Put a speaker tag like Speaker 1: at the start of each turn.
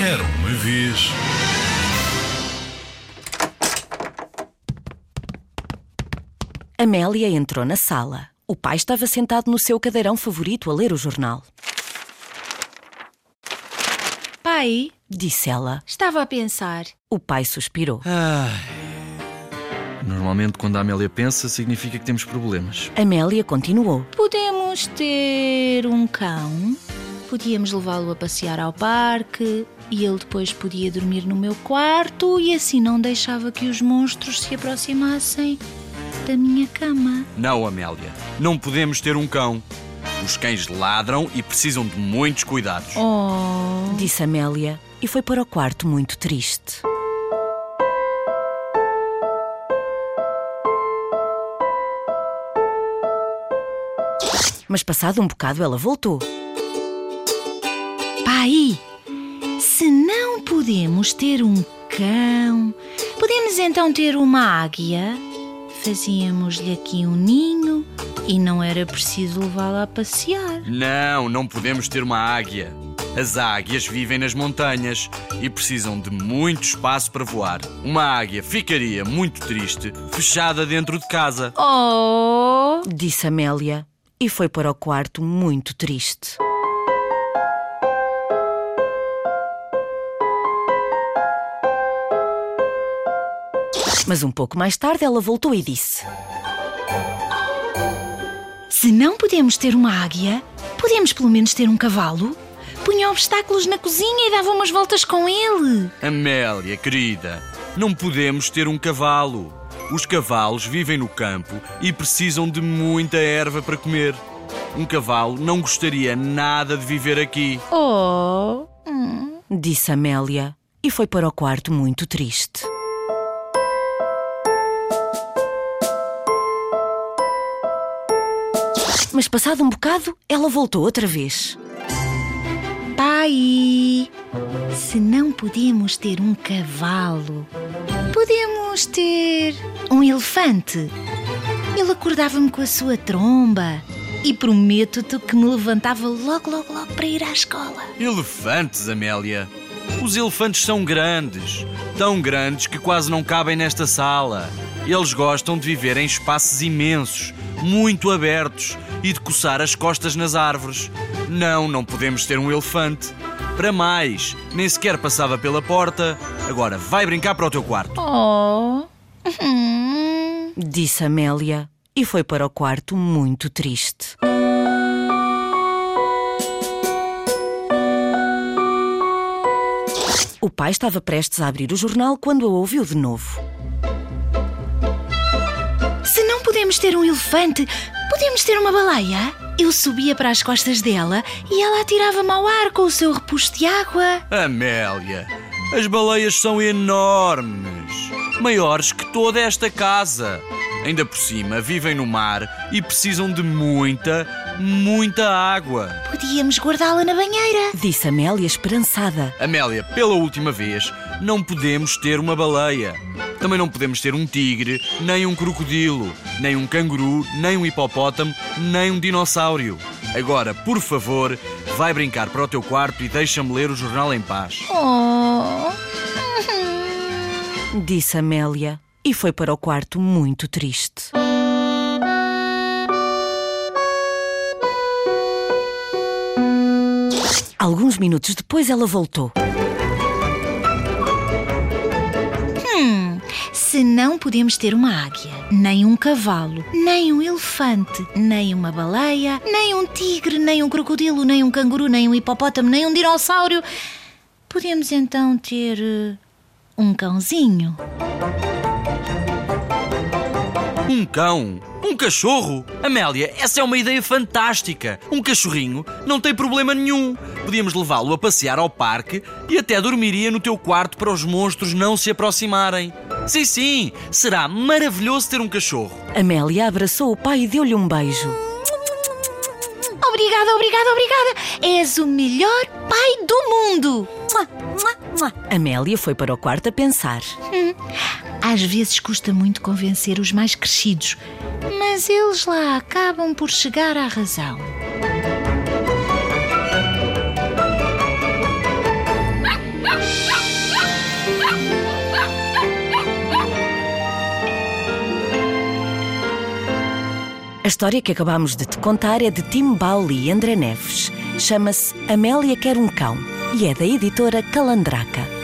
Speaker 1: Era uma vez.
Speaker 2: Amélia entrou na sala. O pai estava sentado no seu cadeirão favorito a ler o jornal.
Speaker 3: Pai,
Speaker 2: Disse ela.
Speaker 3: estava a pensar.
Speaker 2: O pai suspirou.
Speaker 4: Normalmente, quando a Amélia pensa, significa que temos problemas.
Speaker 2: Amélia continuou.
Speaker 3: Podemos ter um cão? Podíamos levá-lo a passear ao parque e ele depois podia dormir no meu quarto e assim não deixava que os monstros se aproximassem da minha cama.
Speaker 4: Não, Amélia. Não podemos ter um cão. Os cães ladram e precisam de muitos cuidados.
Speaker 3: Oh,
Speaker 2: Disse Amélia e foi para o quarto muito triste. Mas passado um bocado ela voltou.
Speaker 3: Pai, se não podemos ter um cão, podemos então ter uma águia? Fazíamos-lhe aqui um ninho e não era preciso levá-la a passear.
Speaker 4: Não, não podemos ter uma águia. As águias vivem nas montanhas e precisam de muito espaço para voar. Uma águia ficaria muito triste, fechada dentro de casa.
Speaker 3: Oh!
Speaker 2: Disse Amélia e foi para o quarto muito triste. Mas um pouco mais tarde ela voltou e disse:
Speaker 3: Se não podemos ter uma águia, podemos pelo menos ter um cavalo? Punha obstáculos na cozinha e dava umas voltas com ele.
Speaker 4: Amélia, querida, não podemos ter um cavalo. Os cavalos vivem no campo e precisam de muita erva para comer. Um cavalo não gostaria nada de viver aqui.
Speaker 3: Oh!
Speaker 2: Disse Amélia e foi para o quarto muito triste. Mas passado um bocado, ela voltou outra vez.
Speaker 3: Pai, se não podemos ter um cavalo, podemos ter um elefante. Ele acordava-me com a sua tromba e prometo-te que me levantava logo, logo, logo para ir à escola.
Speaker 4: Elefantes, Amélia. Os elefantes são grandes, tão grandes que quase não cabem nesta sala. Eles gostam de viver em espaços imensos, muito abertos e de coçar as costas nas árvores. Não, não podemos ter um elefante. Para mais, nem sequer passava pela porta. Agora vai brincar para o teu quarto.
Speaker 3: Oh!
Speaker 2: Disse Amélia e foi para o quarto muito triste. O pai estava prestes a abrir o jornal quando a ouviu de novo.
Speaker 3: Não podemos ter um elefante, podemos ter uma baleia? Eu subia para as costas dela e ela atirava-me ao ar com o seu repuxo de água.
Speaker 4: Amélia, as baleias são enormes, maiores que toda esta casa. Ainda por cima, vivem no mar e precisam de muita, muita água.
Speaker 3: Podíamos guardá-la na banheira.
Speaker 2: Disse Amélia esperançada.
Speaker 4: Amélia, pela última vez, não podemos ter uma baleia. Também não podemos ter um tigre, nem um crocodilo, nem um canguru, nem um hipopótamo, nem um dinossauro. Agora, por favor, vai brincar para o teu quarto e deixa-me ler o jornal em paz.
Speaker 3: Oh!
Speaker 2: Disse Amélia e foi para o quarto muito triste. Alguns minutos depois ela voltou.
Speaker 3: Se não podemos ter uma águia, nem um cavalo, nem um elefante, nem uma baleia, nem um tigre, nem um crocodilo, nem um canguru, nem um hipopótamo, nem um dinossauro, podemos então ter eh, um cãozinho?
Speaker 4: Um cão? Um cachorro? Amélia, essa é uma ideia fantástica. Um cachorrinho não tem problema nenhum. Podíamos levá-lo a passear ao parque e até dormiria no teu quarto para os monstros não se aproximarem. Sim, sim, será maravilhoso ter um cachorro.
Speaker 2: Amélia abraçou o pai e deu-lhe um beijo.
Speaker 3: Obrigada, obrigada, obrigada! És o melhor pai do mundo!
Speaker 2: Amélia foi para o quarto a pensar.
Speaker 3: Às vezes custa muito convencer os mais crescidos, mas eles lá acabam por chegar à razão.
Speaker 2: A história que acabamos de te contar é de Tim Bauli e André Neves. Chama-se Amélia Quer um Cão e é da editora Calandraca.